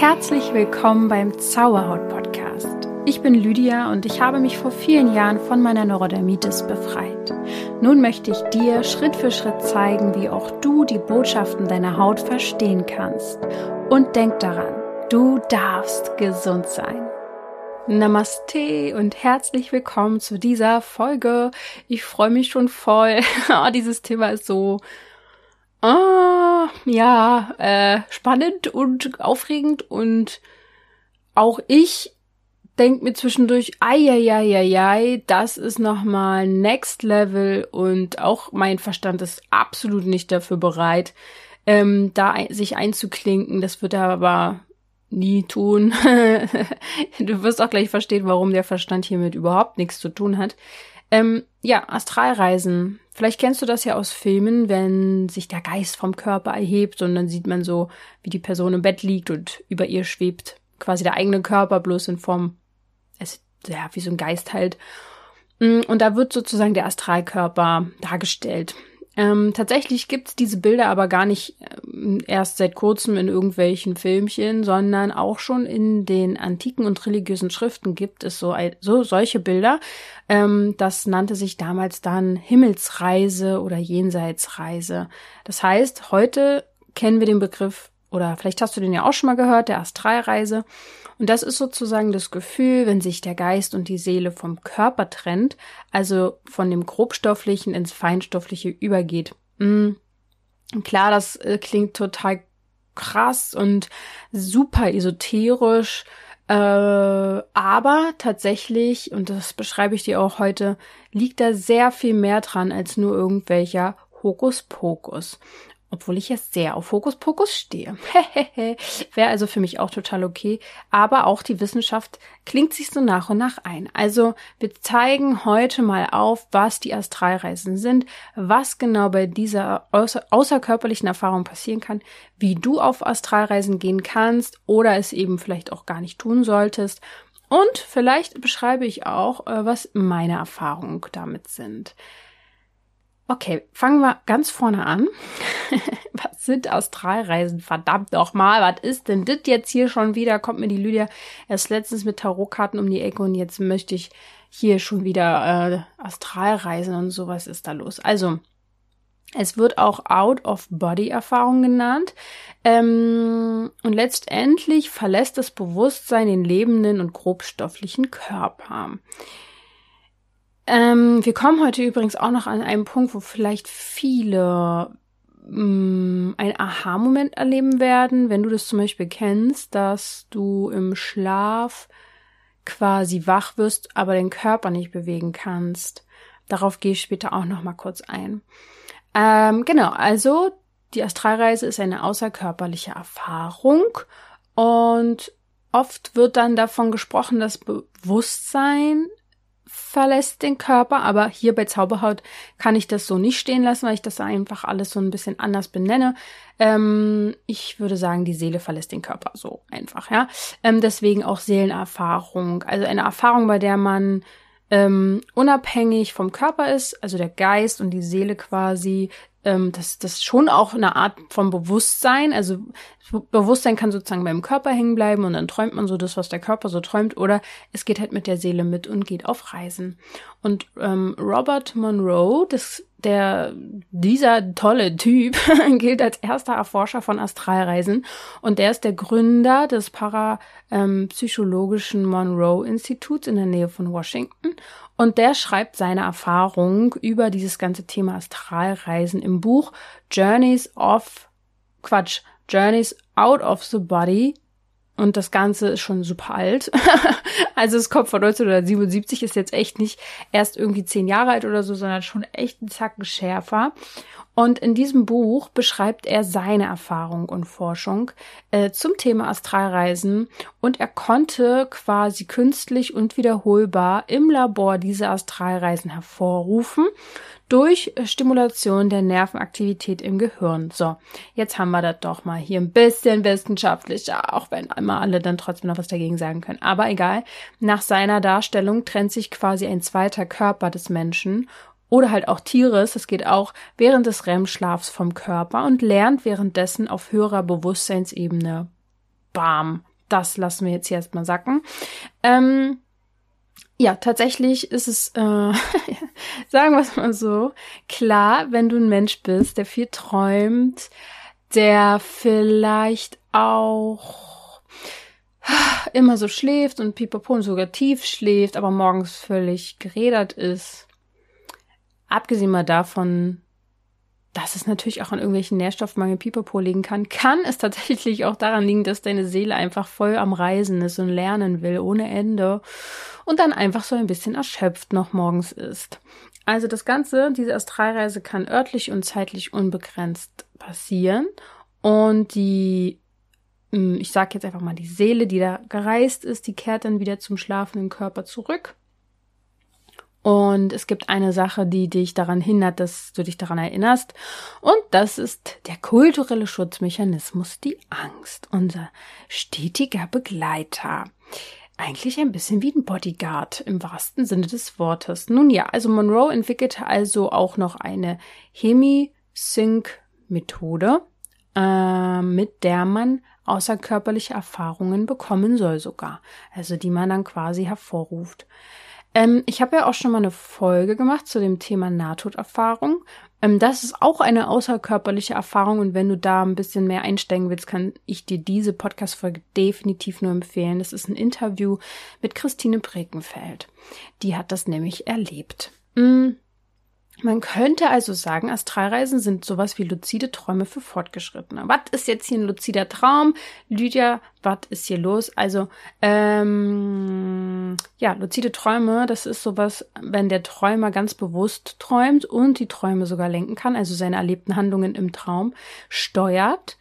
Herzlich willkommen beim Zauberhaut Podcast. Ich bin Lydia und ich habe mich vor vielen Jahren von meiner Neurodermitis befreit. Nun möchte ich dir Schritt für Schritt zeigen, wie auch du die Botschaften deiner Haut verstehen kannst. Und denk daran, du darfst gesund sein. Namaste und herzlich willkommen zu dieser Folge. Ich freue mich schon voll. Ah, dieses Thema ist so ah, ja, äh, spannend und aufregend und auch ich denke mir zwischendurch, ei, das ist nochmal Next Level und auch mein Verstand ist absolut nicht dafür bereit, ähm, da ein, sich einzuklinken. Das wird er aber nie tun. du wirst auch gleich verstehen, warum der Verstand hiermit überhaupt nichts zu tun hat. Ähm, ja, Astralreisen. Vielleicht kennst du das ja aus Filmen, wenn sich der Geist vom Körper erhebt und dann sieht man so, wie die Person im Bett liegt und über ihr schwebt quasi der eigene Körper bloß in Form, es, ja, wie so ein Geist halt. Mm, und da wird sozusagen der Astralkörper dargestellt. Ähm, tatsächlich gibt's diese Bilder aber gar nicht ähm, erst seit kurzem in irgendwelchen Filmchen, sondern auch schon in den antiken und religiösen Schriften gibt es so, so solche Bilder. Ähm, das nannte sich damals dann Himmelsreise oder Jenseitsreise. Das heißt, heute kennen wir den Begriff oder vielleicht hast du den ja auch schon mal gehört, der Astralreise. Und das ist sozusagen das Gefühl, wenn sich der Geist und die Seele vom Körper trennt, also von dem grobstofflichen ins feinstoffliche übergeht. Mhm. Klar, das äh, klingt total krass und super esoterisch, äh, aber tatsächlich, und das beschreibe ich dir auch heute, liegt da sehr viel mehr dran als nur irgendwelcher Hokuspokus obwohl ich jetzt sehr auf Hokuspokus stehe. Wäre also für mich auch total okay. Aber auch die Wissenschaft klingt sich so nach und nach ein. Also wir zeigen heute mal auf, was die Astralreisen sind, was genau bei dieser außer außerkörperlichen Erfahrung passieren kann, wie du auf Astralreisen gehen kannst oder es eben vielleicht auch gar nicht tun solltest. Und vielleicht beschreibe ich auch, äh, was meine Erfahrungen damit sind. Okay, fangen wir ganz vorne an. was sind Astralreisen? Verdammt nochmal, was ist denn das jetzt hier schon wieder? Kommt mir die Lydia erst letztens mit Tarotkarten um die Ecke und jetzt möchte ich hier schon wieder äh, Astralreisen und sowas ist da los. Also, es wird auch Out-of-Body-Erfahrung genannt. Ähm, und letztendlich verlässt das Bewusstsein den lebenden und grobstofflichen Körper. Ähm, wir kommen heute übrigens auch noch an einen Punkt, wo vielleicht viele mm, ein Aha-Moment erleben werden, wenn du das zum Beispiel kennst, dass du im Schlaf quasi wach wirst, aber den Körper nicht bewegen kannst. Darauf gehe ich später auch noch mal kurz ein. Ähm, genau, also die Astralreise ist eine außerkörperliche Erfahrung und oft wird dann davon gesprochen, dass Bewusstsein verlässt den Körper, aber hier bei Zauberhaut kann ich das so nicht stehen lassen, weil ich das einfach alles so ein bisschen anders benenne. Ähm, ich würde sagen, die Seele verlässt den Körper so einfach, ja. Ähm, deswegen auch Seelenerfahrung, also eine Erfahrung, bei der man ähm, unabhängig vom Körper ist, also der Geist und die Seele quasi ähm, das, das schon auch eine Art von Bewusstsein. Also Bewusstsein kann sozusagen beim Körper hängen bleiben und dann träumt man so das, was der Körper so träumt, oder es geht halt mit der Seele mit und geht auf Reisen. Und ähm, Robert Monroe, das, der, dieser tolle Typ, gilt als erster Erforscher von Astralreisen und der ist der Gründer des parapsychologischen ähm, Monroe Instituts in der Nähe von Washington und der schreibt seine Erfahrung über dieses ganze Thema Astralreisen im Buch Journeys of, Quatsch, Journeys out of the Body. Und das Ganze ist schon super alt. also es kommt von 1977, ist jetzt echt nicht erst irgendwie zehn Jahre alt oder so, sondern schon echt ein Zacken schärfer. Und in diesem Buch beschreibt er seine Erfahrung und Forschung äh, zum Thema Astralreisen und er konnte quasi künstlich und wiederholbar im Labor diese Astralreisen hervorrufen durch Stimulation der Nervenaktivität im Gehirn. So, jetzt haben wir das doch mal hier ein bisschen wissenschaftlicher, auch wenn einmal alle dann trotzdem noch was dagegen sagen können. Aber egal, nach seiner Darstellung trennt sich quasi ein zweiter Körper des Menschen oder halt auch Tieres, das geht auch während des REM-Schlafs vom Körper und lernt währenddessen auf höherer Bewusstseinsebene. Bam. das lassen wir jetzt hier erstmal sacken. Ähm, ja, tatsächlich ist es, äh, sagen wir es mal so, klar, wenn du ein Mensch bist, der viel träumt, der vielleicht auch immer so schläft und pipapo und sogar tief schläft, aber morgens völlig gerädert ist. Abgesehen mal davon, dass es natürlich auch an irgendwelchen Nährstoffmangel Pipapo liegen kann, kann es tatsächlich auch daran liegen, dass deine Seele einfach voll am Reisen ist und lernen will ohne Ende und dann einfach so ein bisschen erschöpft noch morgens ist. Also das Ganze, diese Astralreise kann örtlich und zeitlich unbegrenzt passieren und die hm, ich sage jetzt einfach mal die Seele, die da gereist ist, die kehrt dann wieder zum schlafenden Körper zurück und es gibt eine Sache, die dich daran hindert, dass du dich daran erinnerst. Und das ist der kulturelle Schutzmechanismus, die Angst, unser stetiger Begleiter. Eigentlich ein bisschen wie ein Bodyguard im wahrsten Sinne des Wortes. Nun ja, also Monroe entwickelte also auch noch eine Hemi-Sync-Methode, äh, mit der man außerkörperliche Erfahrungen bekommen soll sogar. Also die man dann quasi hervorruft. Ähm, ich habe ja auch schon mal eine Folge gemacht zu dem Thema Nahtoderfahrung. Ähm, das ist auch eine außerkörperliche Erfahrung und wenn du da ein bisschen mehr einsteigen willst, kann ich dir diese Podcast-Folge definitiv nur empfehlen. Das ist ein Interview mit Christine Brekenfeld. Die hat das nämlich erlebt. Mhm. Man könnte also sagen, Astralreisen sind sowas wie luzide Träume für Fortgeschrittene. Was ist jetzt hier ein luzider Traum? Lydia, was ist hier los? Also, ähm, ja, luzide Träume, das ist sowas, wenn der Träumer ganz bewusst träumt und die Träume sogar lenken kann, also seine erlebten Handlungen im Traum steuert.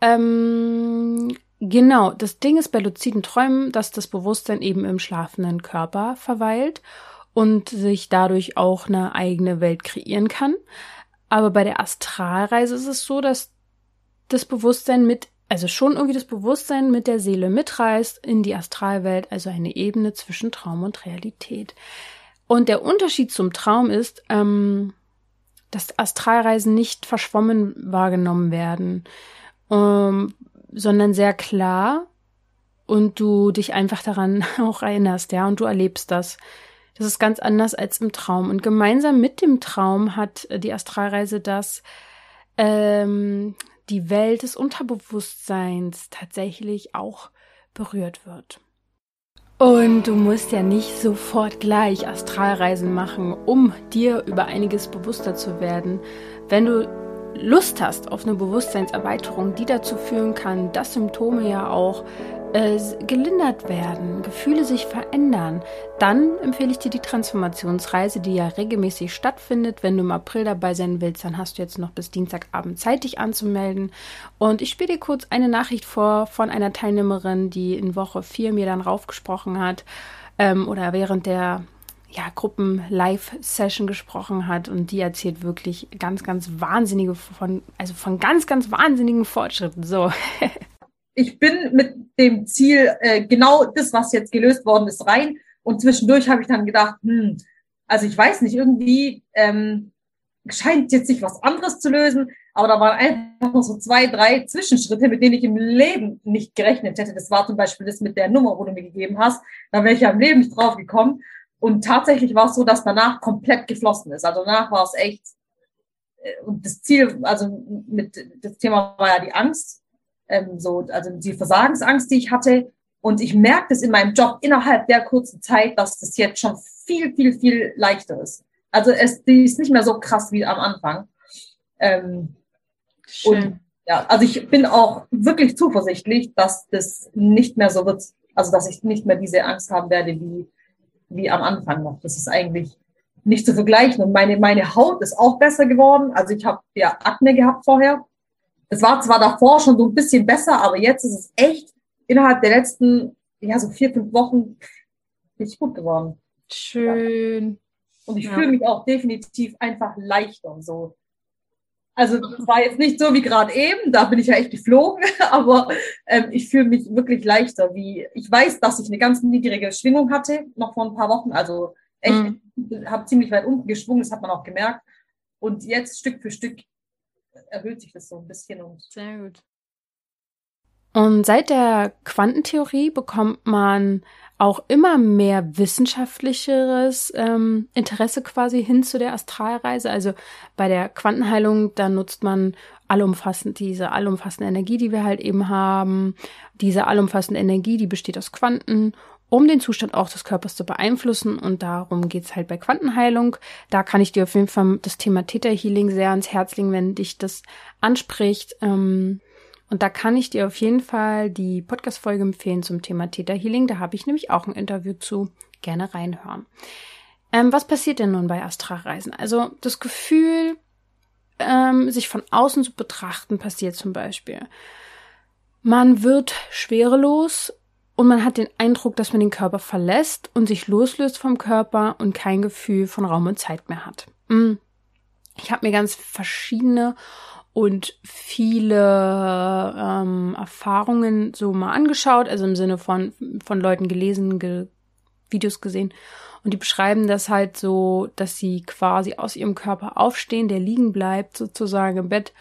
Ähm, genau, das Ding ist bei luziden Träumen, dass das Bewusstsein eben im schlafenden Körper verweilt und sich dadurch auch eine eigene Welt kreieren kann. Aber bei der Astralreise ist es so, dass das Bewusstsein mit, also schon irgendwie das Bewusstsein mit der Seele mitreist in die Astralwelt, also eine Ebene zwischen Traum und Realität. Und der Unterschied zum Traum ist, ähm, dass Astralreisen nicht verschwommen wahrgenommen werden, ähm, sondern sehr klar und du dich einfach daran auch erinnerst, ja, und du erlebst das. Das ist ganz anders als im Traum. Und gemeinsam mit dem Traum hat äh, die Astralreise das, ähm, die Welt des Unterbewusstseins tatsächlich auch berührt wird. Und du musst ja nicht sofort gleich Astralreisen machen, um dir über einiges bewusster zu werden. Wenn du Lust hast auf eine Bewusstseinserweiterung, die dazu führen kann, dass Symptome ja auch äh, gelindert werden, Gefühle sich verändern, dann empfehle ich dir die Transformationsreise, die ja regelmäßig stattfindet. Wenn du im April dabei sein willst, dann hast du jetzt noch bis Dienstagabend Zeit, dich anzumelden. Und ich spiele dir kurz eine Nachricht vor von einer Teilnehmerin, die in Woche 4 mir dann raufgesprochen hat ähm, oder während der ja, Gruppen-Live-Session gesprochen hat und die erzählt wirklich ganz, ganz wahnsinnige von, also von ganz, ganz wahnsinnigen Fortschritten. So. ich bin mit dem Ziel, äh, genau das, was jetzt gelöst worden ist, rein. Und zwischendurch habe ich dann gedacht, hm, also ich weiß nicht, irgendwie ähm, scheint jetzt sich was anderes zu lösen, aber da waren einfach noch so zwei, drei Zwischenschritte, mit denen ich im Leben nicht gerechnet hätte. Das war zum Beispiel das mit der Nummer, wo du mir gegeben hast. Da wäre ich ja im Leben nicht drauf gekommen. Und tatsächlich war es so, dass danach komplett geflossen ist. Also danach war es echt, äh, und das Ziel, also mit, das Thema war ja die Angst ähm, so, also die Versagensangst, die ich hatte. Und ich merke das in meinem Job innerhalb der kurzen Zeit, dass das jetzt schon viel, viel, viel leichter ist. Also es die ist nicht mehr so krass wie am Anfang. Ähm, Schön. Und ja, also ich bin auch wirklich zuversichtlich, dass das nicht mehr so wird, also dass ich nicht mehr diese Angst haben werde wie, wie am Anfang noch. Das ist eigentlich nicht zu vergleichen. Und meine, meine Haut ist auch besser geworden. Also ich habe ja Akne gehabt vorher es war zwar davor schon so ein bisschen besser, aber jetzt ist es echt innerhalb der letzten, ja, so vier, fünf Wochen richtig gut geworden. Schön. Ja. Und ich ja. fühle mich auch definitiv einfach leichter und so. Also es war jetzt nicht so wie gerade eben, da bin ich ja echt geflogen, aber ähm, ich fühle mich wirklich leichter. Wie ich weiß, dass ich eine ganz niedrige Schwingung hatte, noch vor ein paar Wochen. Also echt, mhm. habe ziemlich weit unten geschwungen, das hat man auch gemerkt. Und jetzt Stück für Stück erhöht sich das so ein bisschen und. Sehr gut. Und seit der Quantentheorie bekommt man auch immer mehr wissenschaftlicheres ähm, Interesse quasi hin zu der Astralreise. Also bei der Quantenheilung, da nutzt man allumfassend diese allumfassende Energie, die wir halt eben haben. Diese allumfassende Energie, die besteht aus Quanten um den Zustand auch des Körpers zu beeinflussen. Und darum geht's halt bei Quantenheilung. Da kann ich dir auf jeden Fall das Thema Theta Healing sehr ans Herz legen, wenn dich das anspricht. Ähm, und da kann ich dir auf jeden Fall die Podcast-Folge empfehlen zum Thema Theta Healing. Da habe ich nämlich auch ein Interview zu. Gerne reinhören. Ähm, was passiert denn nun bei Astralreisen? Also das Gefühl, ähm, sich von außen zu betrachten, passiert zum Beispiel. Man wird schwerelos und man hat den Eindruck, dass man den Körper verlässt und sich loslöst vom Körper und kein Gefühl von Raum und Zeit mehr hat. Mm. Ich habe mir ganz verschiedene und viele ähm, Erfahrungen so mal angeschaut, also im Sinne von von Leuten gelesen, ge Videos gesehen und die beschreiben das halt so, dass sie quasi aus ihrem Körper aufstehen, der liegen bleibt sozusagen im Bett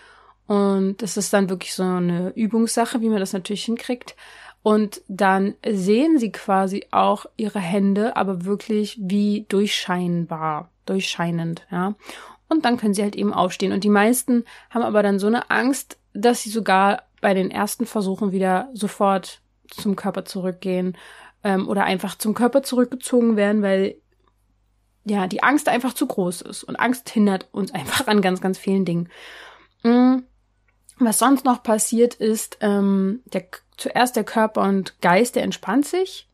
und das ist dann wirklich so eine Übungssache, wie man das natürlich hinkriegt. Und dann sehen sie quasi auch ihre Hände, aber wirklich wie durchscheinbar, durchscheinend, ja. Und dann können sie halt eben aufstehen. Und die meisten haben aber dann so eine Angst, dass sie sogar bei den ersten Versuchen wieder sofort zum Körper zurückgehen ähm, oder einfach zum Körper zurückgezogen werden, weil ja die Angst einfach zu groß ist. Und Angst hindert uns einfach an ganz, ganz vielen Dingen. Mhm. Was sonst noch passiert ist, ähm, der zuerst der Körper und Geist, der entspannt sich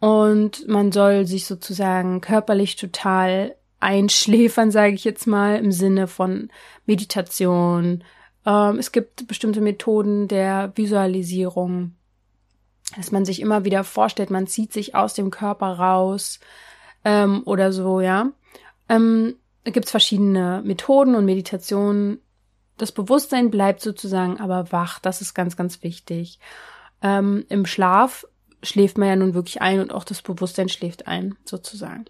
und man soll sich sozusagen körperlich total einschläfern, sage ich jetzt mal, im Sinne von Meditation. Ähm, es gibt bestimmte Methoden der Visualisierung, dass man sich immer wieder vorstellt, man zieht sich aus dem Körper raus ähm, oder so, ja. Ähm, da gibt's verschiedene Methoden und Meditationen, das Bewusstsein bleibt sozusagen aber wach. Das ist ganz, ganz wichtig. Ähm, Im Schlaf schläft man ja nun wirklich ein und auch das Bewusstsein schläft ein, sozusagen.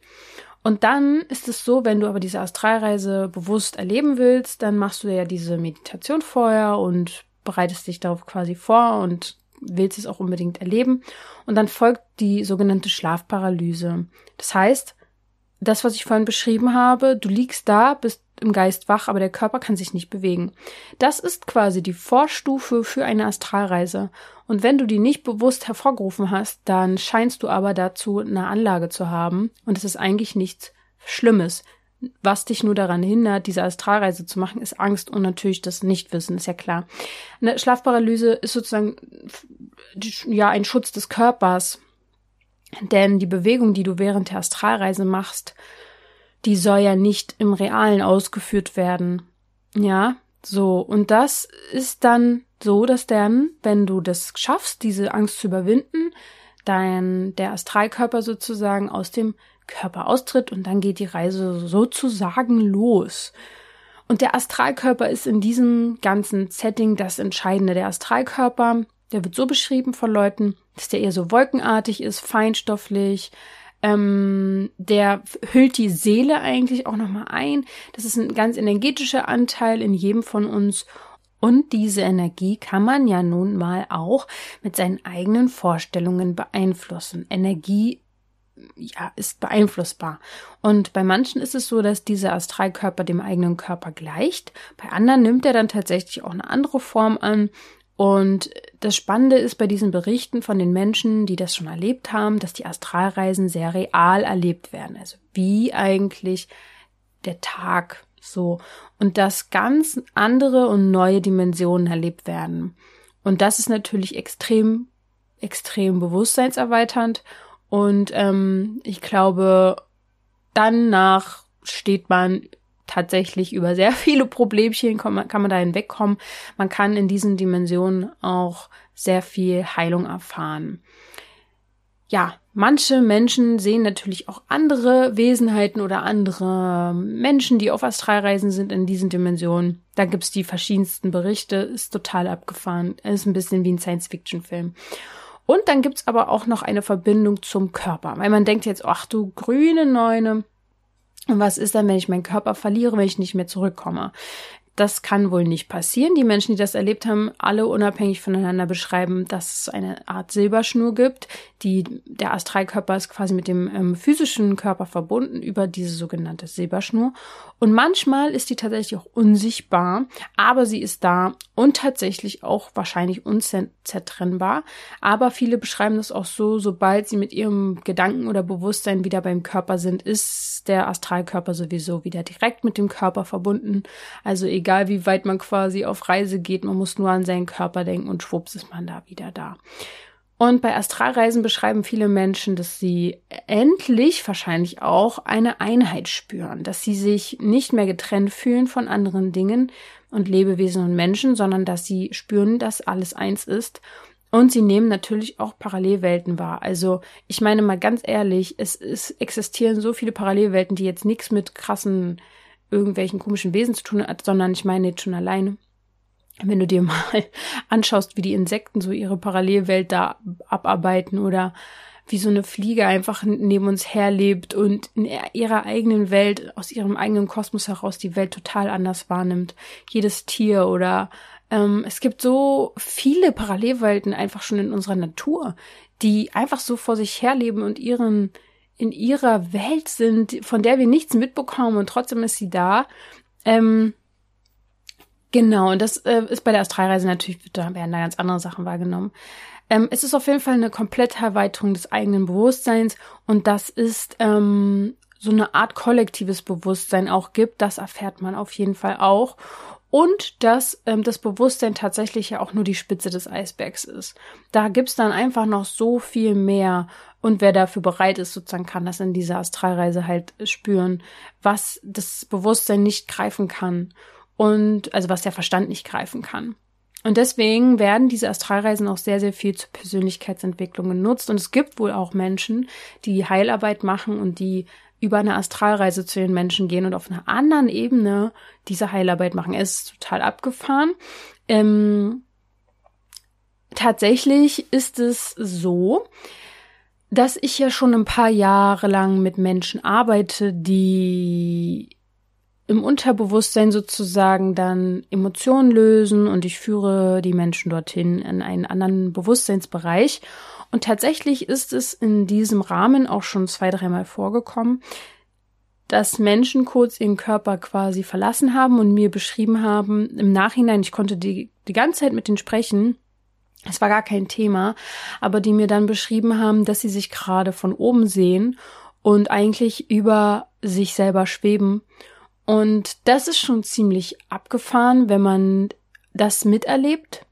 Und dann ist es so, wenn du aber diese Astralreise bewusst erleben willst, dann machst du ja diese Meditation vorher und bereitest dich darauf quasi vor und willst es auch unbedingt erleben. Und dann folgt die sogenannte Schlafparalyse. Das heißt, das, was ich vorhin beschrieben habe, du liegst da, bist im Geist wach, aber der Körper kann sich nicht bewegen. Das ist quasi die Vorstufe für eine Astralreise. Und wenn du die nicht bewusst hervorgerufen hast, dann scheinst du aber dazu eine Anlage zu haben. Und es ist eigentlich nichts Schlimmes. Was dich nur daran hindert, diese Astralreise zu machen, ist Angst und natürlich das Nichtwissen, ist ja klar. Eine Schlafparalyse ist sozusagen ja ein Schutz des Körpers. Denn die Bewegung, die du während der Astralreise machst, die soll ja nicht im Realen ausgeführt werden. Ja, so. Und das ist dann so, dass dann, wenn du das schaffst, diese Angst zu überwinden, dein, der Astralkörper sozusagen aus dem Körper austritt und dann geht die Reise sozusagen los. Und der Astralkörper ist in diesem ganzen Setting das Entscheidende. Der Astralkörper, der wird so beschrieben von Leuten, dass der eher so wolkenartig ist, feinstofflich, ähm, der hüllt die Seele eigentlich auch nochmal ein. Das ist ein ganz energetischer Anteil in jedem von uns. Und diese Energie kann man ja nun mal auch mit seinen eigenen Vorstellungen beeinflussen. Energie ja, ist beeinflussbar. Und bei manchen ist es so, dass dieser Astralkörper dem eigenen Körper gleicht. Bei anderen nimmt er dann tatsächlich auch eine andere Form an. Und das Spannende ist bei diesen Berichten von den Menschen, die das schon erlebt haben, dass die Astralreisen sehr real erlebt werden. Also wie eigentlich der Tag so. Und dass ganz andere und neue Dimensionen erlebt werden. Und das ist natürlich extrem, extrem bewusstseinserweiternd. Und ähm, ich glaube, danach steht man tatsächlich über sehr viele Problemchen kann man, da hinwegkommen. Man kann in diesen Dimensionen auch sehr viel Heilung erfahren. Ja, manche Menschen sehen natürlich auch andere Wesenheiten oder andere Menschen, die auf Astralreisen sind in diesen Dimensionen. Da gibt's die verschiedensten Berichte, ist total abgefahren. Ist ein bisschen wie ein Science-Fiction-Film. Und dann gibt's aber auch noch eine Verbindung zum Körper, weil man denkt jetzt, ach du grüne Neune, und was ist dann, wenn ich meinen Körper verliere, wenn ich nicht mehr zurückkomme? Das kann wohl nicht passieren. Die Menschen, die das erlebt haben, alle unabhängig voneinander beschreiben, dass es eine Art Silberschnur gibt, die der Astralkörper ist quasi mit dem ähm, physischen Körper verbunden über diese sogenannte Silberschnur. Und manchmal ist die tatsächlich auch unsichtbar, aber sie ist da und tatsächlich auch wahrscheinlich unzertrennbar. Aber viele beschreiben das auch so, sobald sie mit ihrem Gedanken oder Bewusstsein wieder beim Körper sind, ist der Astralkörper sowieso wieder direkt mit dem Körper verbunden. Also egal wie weit man quasi auf Reise geht, man muss nur an seinen Körper denken und schwupps ist man da wieder da. Und bei Astralreisen beschreiben viele Menschen, dass sie endlich wahrscheinlich auch eine Einheit spüren, dass sie sich nicht mehr getrennt fühlen von anderen Dingen und Lebewesen und Menschen, sondern dass sie spüren, dass alles eins ist. Und sie nehmen natürlich auch Parallelwelten wahr. Also ich meine mal ganz ehrlich, es, es existieren so viele Parallelwelten, die jetzt nichts mit krassen irgendwelchen komischen Wesen zu tun hat, sondern ich meine jetzt schon alleine wenn du dir mal anschaust, wie die Insekten so ihre Parallelwelt da abarbeiten oder wie so eine Fliege einfach neben uns herlebt und in ihrer eigenen Welt, aus ihrem eigenen Kosmos heraus die Welt total anders wahrnimmt. Jedes Tier oder ähm, es gibt so viele Parallelwelten einfach schon in unserer Natur, die einfach so vor sich herleben und ihren in ihrer Welt sind, von der wir nichts mitbekommen und trotzdem ist sie da. Ähm, Genau, und das äh, ist bei der Astralreise natürlich, da werden da ganz andere Sachen wahrgenommen. Ähm, es ist auf jeden Fall eine komplette Erweiterung des eigenen Bewusstseins und das ist ähm, so eine Art kollektives Bewusstsein auch gibt. Das erfährt man auf jeden Fall auch. Und dass ähm, das Bewusstsein tatsächlich ja auch nur die Spitze des Eisbergs ist. Da gibt's dann einfach noch so viel mehr. Und wer dafür bereit ist, sozusagen kann das in dieser Astralreise halt spüren, was das Bewusstsein nicht greifen kann und also was der Verstand nicht greifen kann. Und deswegen werden diese Astralreisen auch sehr, sehr viel zur Persönlichkeitsentwicklung genutzt. Und es gibt wohl auch Menschen, die Heilarbeit machen und die über eine Astralreise zu den Menschen gehen und auf einer anderen Ebene diese Heilarbeit machen. Es ist total abgefahren. Ähm, tatsächlich ist es so, dass ich ja schon ein paar Jahre lang mit Menschen arbeite, die im Unterbewusstsein sozusagen dann Emotionen lösen und ich führe die Menschen dorthin in einen anderen Bewusstseinsbereich. Und tatsächlich ist es in diesem Rahmen auch schon zwei, dreimal vorgekommen, dass Menschen kurz ihren Körper quasi verlassen haben und mir beschrieben haben, im Nachhinein, ich konnte die, die ganze Zeit mit denen sprechen, es war gar kein Thema, aber die mir dann beschrieben haben, dass sie sich gerade von oben sehen und eigentlich über sich selber schweben und das ist schon ziemlich abgefahren, wenn man das miterlebt.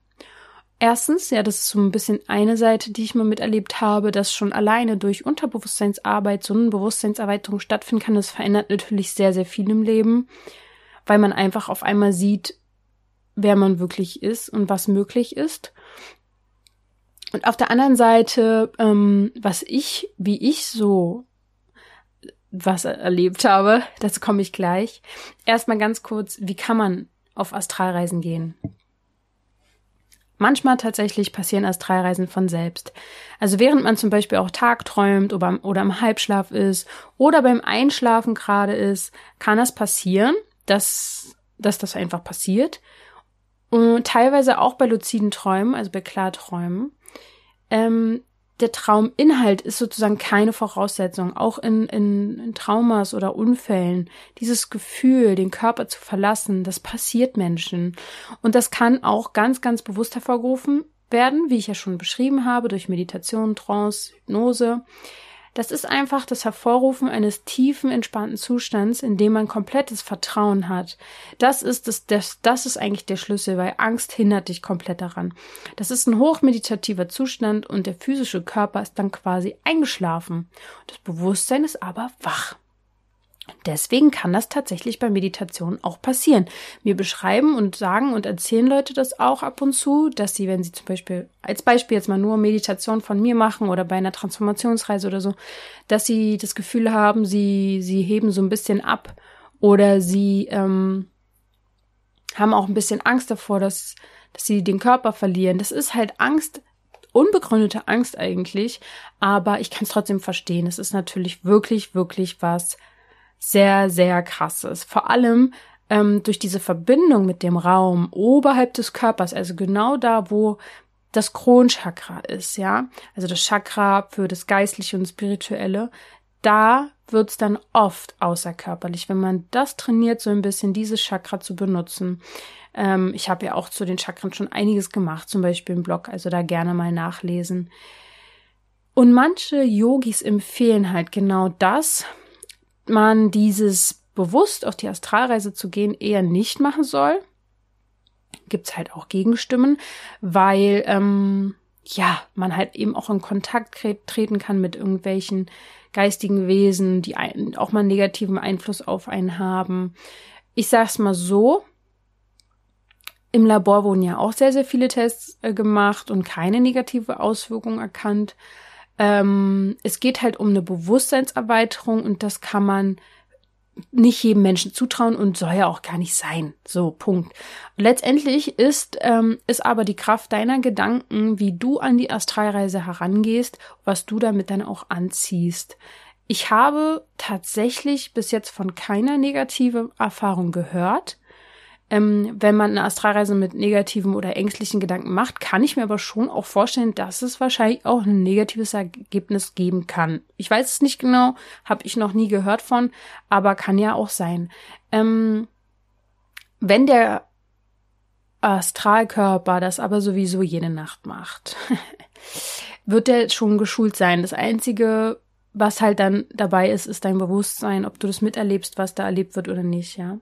Erstens, ja, das ist so ein bisschen eine Seite, die ich mal miterlebt habe, dass schon alleine durch Unterbewusstseinsarbeit so eine Bewusstseinserweiterung stattfinden kann. Das verändert natürlich sehr, sehr viel im Leben, weil man einfach auf einmal sieht, wer man wirklich ist und was möglich ist. Und auf der anderen Seite, ähm, was ich, wie ich so was erlebt habe. Dazu komme ich gleich. Erstmal ganz kurz, wie kann man auf Astralreisen gehen? Manchmal tatsächlich passieren Astralreisen von selbst. Also während man zum Beispiel auch tagträumt oder, oder im Halbschlaf ist oder beim Einschlafen gerade ist, kann das passieren, dass, dass das einfach passiert. Und teilweise auch bei luziden Träumen, also bei Klarträumen. Ähm, der Trauminhalt ist sozusagen keine Voraussetzung, auch in, in, in Traumas oder Unfällen. Dieses Gefühl, den Körper zu verlassen, das passiert Menschen. Und das kann auch ganz, ganz bewusst hervorgerufen werden, wie ich ja schon beschrieben habe, durch Meditation, Trance, Hypnose. Das ist einfach das Hervorrufen eines tiefen, entspannten Zustands, in dem man komplettes Vertrauen hat. Das ist das, das, das ist eigentlich der Schlüssel, weil Angst hindert dich komplett daran. Das ist ein hochmeditativer Zustand und der physische Körper ist dann quasi eingeschlafen. Das Bewusstsein ist aber wach. Deswegen kann das tatsächlich bei Meditation auch passieren. Mir beschreiben und sagen und erzählen Leute das auch ab und zu, dass sie, wenn sie zum Beispiel, als Beispiel jetzt mal nur Meditation von mir machen oder bei einer Transformationsreise oder so, dass sie das Gefühl haben, sie, sie heben so ein bisschen ab oder sie ähm, haben auch ein bisschen Angst davor, dass, dass sie den Körper verlieren. Das ist halt Angst, unbegründete Angst eigentlich, aber ich kann es trotzdem verstehen. Es ist natürlich wirklich, wirklich was sehr, sehr krass ist. Vor allem, ähm, durch diese Verbindung mit dem Raum oberhalb des Körpers, also genau da, wo das Kronchakra ist, ja, also das Chakra für das Geistliche und Spirituelle, da wird's dann oft außerkörperlich, wenn man das trainiert, so ein bisschen dieses Chakra zu benutzen. Ähm, ich habe ja auch zu den Chakren schon einiges gemacht, zum Beispiel im Blog, also da gerne mal nachlesen. Und manche Yogis empfehlen halt genau das, man dieses bewusst auf die Astralreise zu gehen eher nicht machen soll. Gibt's halt auch Gegenstimmen, weil ähm, ja man halt eben auch in Kontakt treten kann mit irgendwelchen geistigen Wesen, die ein, auch mal einen negativen Einfluss auf einen haben. Ich sag's mal so. Im Labor wurden ja auch sehr, sehr viele Tests äh, gemacht und keine negative Auswirkung erkannt. Ähm, es geht halt um eine Bewusstseinserweiterung und das kann man nicht jedem Menschen zutrauen und soll ja auch gar nicht sein. So, Punkt. Letztendlich ist ähm, ist aber die Kraft deiner Gedanken, wie du an die Astralreise herangehst, was du damit dann auch anziehst. Ich habe tatsächlich bis jetzt von keiner negativen Erfahrung gehört. Ähm, wenn man eine Astralreise mit negativen oder ängstlichen Gedanken macht, kann ich mir aber schon auch vorstellen, dass es wahrscheinlich auch ein negatives Ergebnis geben kann. Ich weiß es nicht genau, habe ich noch nie gehört von, aber kann ja auch sein. Ähm, wenn der Astralkörper das aber sowieso jede Nacht macht, wird der schon geschult sein. Das Einzige, was halt dann dabei ist, ist dein Bewusstsein, ob du das miterlebst, was da erlebt wird oder nicht, ja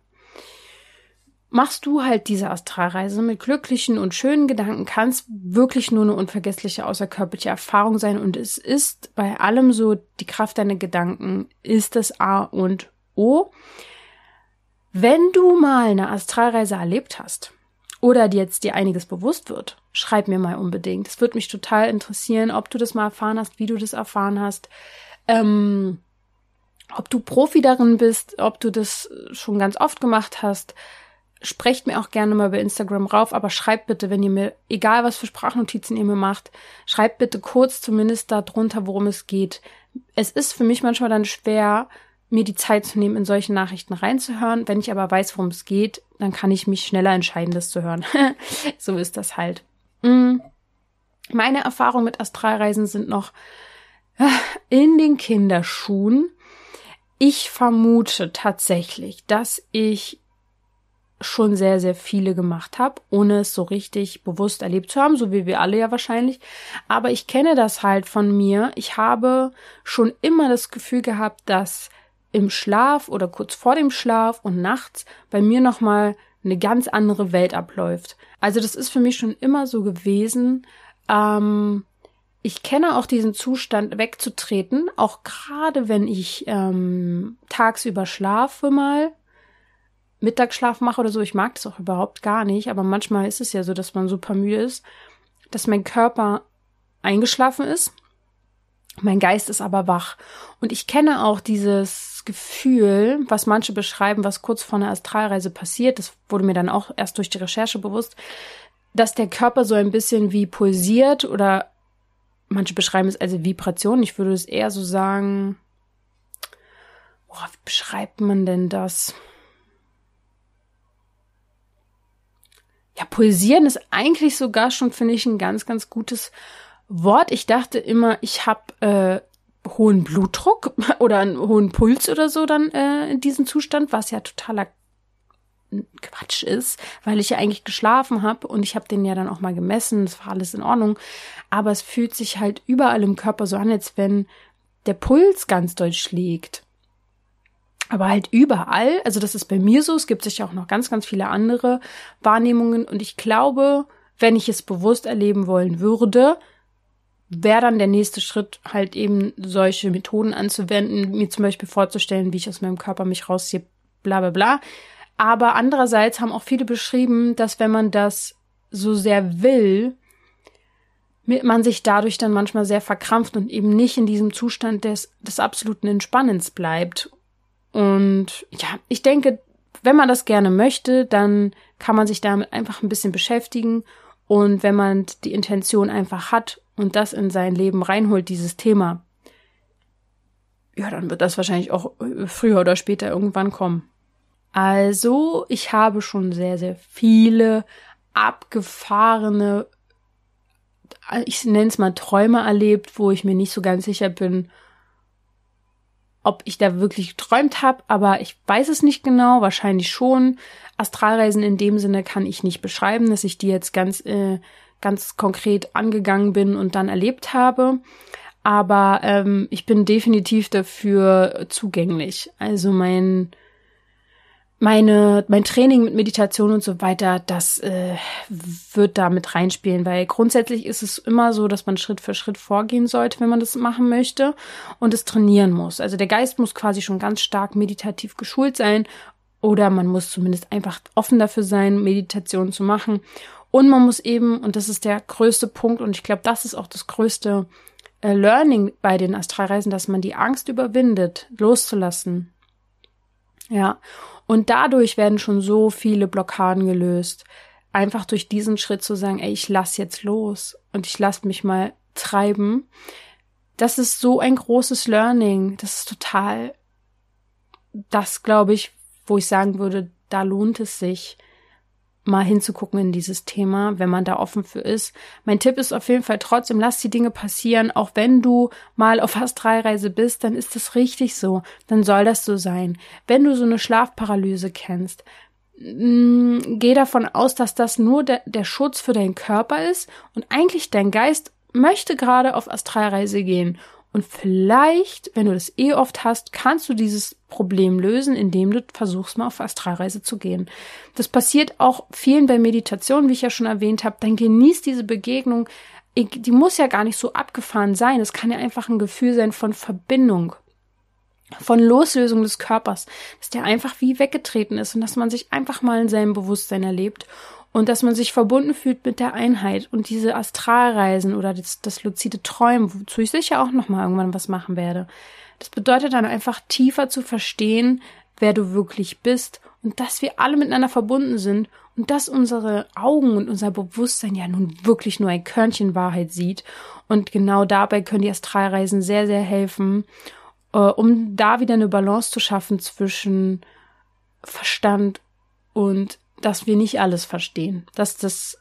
machst du halt diese Astralreise mit glücklichen und schönen Gedanken, kannst wirklich nur eine unvergessliche außerkörperliche Erfahrung sein und es ist bei allem so, die Kraft deiner Gedanken ist das A und O. Wenn du mal eine Astralreise erlebt hast oder dir jetzt dir einiges bewusst wird, schreib mir mal unbedingt. Es würde mich total interessieren, ob du das mal erfahren hast, wie du das erfahren hast. Ähm, ob du Profi darin bist, ob du das schon ganz oft gemacht hast, sprecht mir auch gerne mal bei Instagram rauf, aber schreibt bitte, wenn ihr mir, egal was für Sprachnotizen ihr mir macht, schreibt bitte kurz zumindest darunter, worum es geht. Es ist für mich manchmal dann schwer, mir die Zeit zu nehmen, in solche Nachrichten reinzuhören. Wenn ich aber weiß, worum es geht, dann kann ich mich schneller entscheiden, das zu hören. so ist das halt. Mm. Meine Erfahrungen mit Astralreisen sind noch äh, in den Kinderschuhen. Ich vermute tatsächlich, dass ich schon sehr, sehr viele gemacht habe, ohne es so richtig bewusst erlebt zu haben, so wie wir alle ja wahrscheinlich. Aber ich kenne das halt von mir. Ich habe schon immer das Gefühl gehabt, dass im Schlaf oder kurz vor dem Schlaf und nachts bei mir nochmal eine ganz andere Welt abläuft. Also das ist für mich schon immer so gewesen. Ähm, ich kenne auch diesen Zustand wegzutreten, auch gerade wenn ich ähm, tagsüber schlafe mal Mittagsschlaf mache oder so. Ich mag das auch überhaupt gar nicht, aber manchmal ist es ja so, dass man super müde ist, dass mein Körper eingeschlafen ist. Mein Geist ist aber wach. Und ich kenne auch dieses Gefühl, was manche beschreiben, was kurz vor einer Astralreise passiert. Das wurde mir dann auch erst durch die Recherche bewusst, dass der Körper so ein bisschen wie pulsiert oder manche beschreiben es als Vibration. Ich würde es eher so sagen, worauf beschreibt man denn das? Ja, pulsieren ist eigentlich sogar schon, finde ich, ein ganz, ganz gutes Wort. Ich dachte immer, ich habe äh, hohen Blutdruck oder einen hohen Puls oder so dann äh, in diesem Zustand, was ja totaler Quatsch ist, weil ich ja eigentlich geschlafen habe und ich habe den ja dann auch mal gemessen, es war alles in Ordnung, aber es fühlt sich halt überall im Körper so an, als wenn der Puls ganz deutsch schlägt aber halt überall, also das ist bei mir so, es gibt sicher auch noch ganz, ganz viele andere Wahrnehmungen und ich glaube, wenn ich es bewusst erleben wollen würde, wäre dann der nächste Schritt halt eben solche Methoden anzuwenden, mir zum Beispiel vorzustellen, wie ich aus meinem Körper mich rausziehe, bla bla bla. Aber andererseits haben auch viele beschrieben, dass wenn man das so sehr will, man sich dadurch dann manchmal sehr verkrampft und eben nicht in diesem Zustand des, des absoluten Entspannens bleibt. Und ja, ich denke, wenn man das gerne möchte, dann kann man sich damit einfach ein bisschen beschäftigen. Und wenn man die Intention einfach hat und das in sein Leben reinholt, dieses Thema, ja, dann wird das wahrscheinlich auch äh, früher oder später irgendwann kommen. Also, ich habe schon sehr, sehr viele abgefahrene, ich nenne es mal Träume erlebt, wo ich mir nicht so ganz sicher bin, ob ich da wirklich geträumt habe, aber ich weiß es nicht genau, wahrscheinlich schon. Astralreisen in dem Sinne kann ich nicht beschreiben, dass ich die jetzt ganz, äh, ganz konkret angegangen bin und dann erlebt habe. Aber ähm, ich bin definitiv dafür zugänglich. Also mein meine, mein Training mit Meditation und so weiter, das äh, wird da mit reinspielen, weil grundsätzlich ist es immer so, dass man Schritt für Schritt vorgehen sollte, wenn man das machen möchte und es trainieren muss. Also der Geist muss quasi schon ganz stark meditativ geschult sein oder man muss zumindest einfach offen dafür sein, Meditation zu machen. Und man muss eben, und das ist der größte Punkt, und ich glaube, das ist auch das größte äh, Learning bei den Astralreisen, dass man die Angst überwindet, loszulassen. Ja. Und dadurch werden schon so viele Blockaden gelöst. Einfach durch diesen Schritt zu sagen, ey, ich lass jetzt los und ich lass mich mal treiben. Das ist so ein großes Learning. Das ist total, das glaube ich, wo ich sagen würde, da lohnt es sich, mal hinzugucken in dieses Thema, wenn man da offen für ist. Mein Tipp ist auf jeden Fall trotzdem, lass die Dinge passieren, auch wenn du mal auf Astralreise bist, dann ist das richtig so, dann soll das so sein. Wenn du so eine Schlafparalyse kennst, mm, geh davon aus, dass das nur der, der Schutz für deinen Körper ist und eigentlich dein Geist möchte gerade auf Astralreise gehen und vielleicht, wenn du das eh oft hast, kannst du dieses Problem lösen, indem du versuchst, mal auf Astralreise zu gehen. Das passiert auch vielen bei Meditation, wie ich ja schon erwähnt habe. Dann genießt diese Begegnung. Die muss ja gar nicht so abgefahren sein. Es kann ja einfach ein Gefühl sein von Verbindung, von Loslösung des Körpers, dass der einfach wie weggetreten ist und dass man sich einfach mal in seinem Bewusstsein erlebt und dass man sich verbunden fühlt mit der Einheit und diese Astralreisen oder das, das luzide Träumen, wozu ich sicher auch noch mal irgendwann was machen werde. Das bedeutet dann einfach tiefer zu verstehen, wer du wirklich bist und dass wir alle miteinander verbunden sind und dass unsere Augen und unser Bewusstsein ja nun wirklich nur ein Körnchen Wahrheit sieht und genau dabei können die Astralreisen sehr sehr helfen, äh, um da wieder eine Balance zu schaffen zwischen Verstand und dass wir nicht alles verstehen. Dass das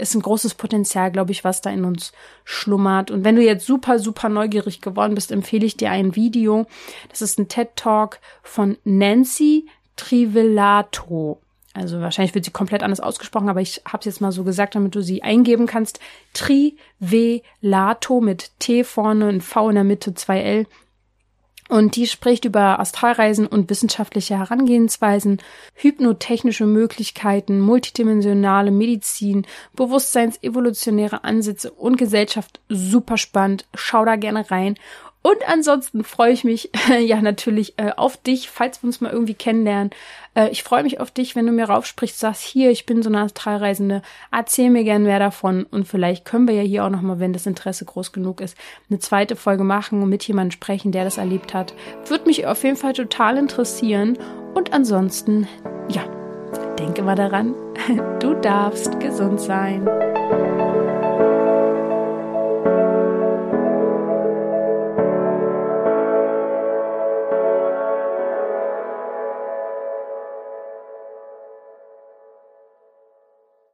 ist ein großes Potenzial, glaube ich, was da in uns schlummert. Und wenn du jetzt super, super neugierig geworden bist, empfehle ich dir ein Video. Das ist ein TED Talk von Nancy Trivellato. Also wahrscheinlich wird sie komplett anders ausgesprochen, aber ich habe es jetzt mal so gesagt, damit du sie eingeben kannst. Trivelato mit T vorne, ein V in der Mitte, zwei L. Und die spricht über Astralreisen und wissenschaftliche Herangehensweisen, hypnotechnische Möglichkeiten, multidimensionale Medizin, bewusstseinsevolutionäre Ansätze und Gesellschaft. Super spannend. Schau da gerne rein. Und ansonsten freue ich mich ja natürlich äh, auf dich, falls wir uns mal irgendwie kennenlernen. Äh, ich freue mich auf dich, wenn du mir raufsprichst, sagst, hier, ich bin so eine Astralreisende, erzähl mir gern mehr davon und vielleicht können wir ja hier auch nochmal, wenn das Interesse groß genug ist, eine zweite Folge machen und mit jemandem sprechen, der das erlebt hat. Würde mich auf jeden Fall total interessieren. Und ansonsten, ja, denke mal daran, du darfst gesund sein.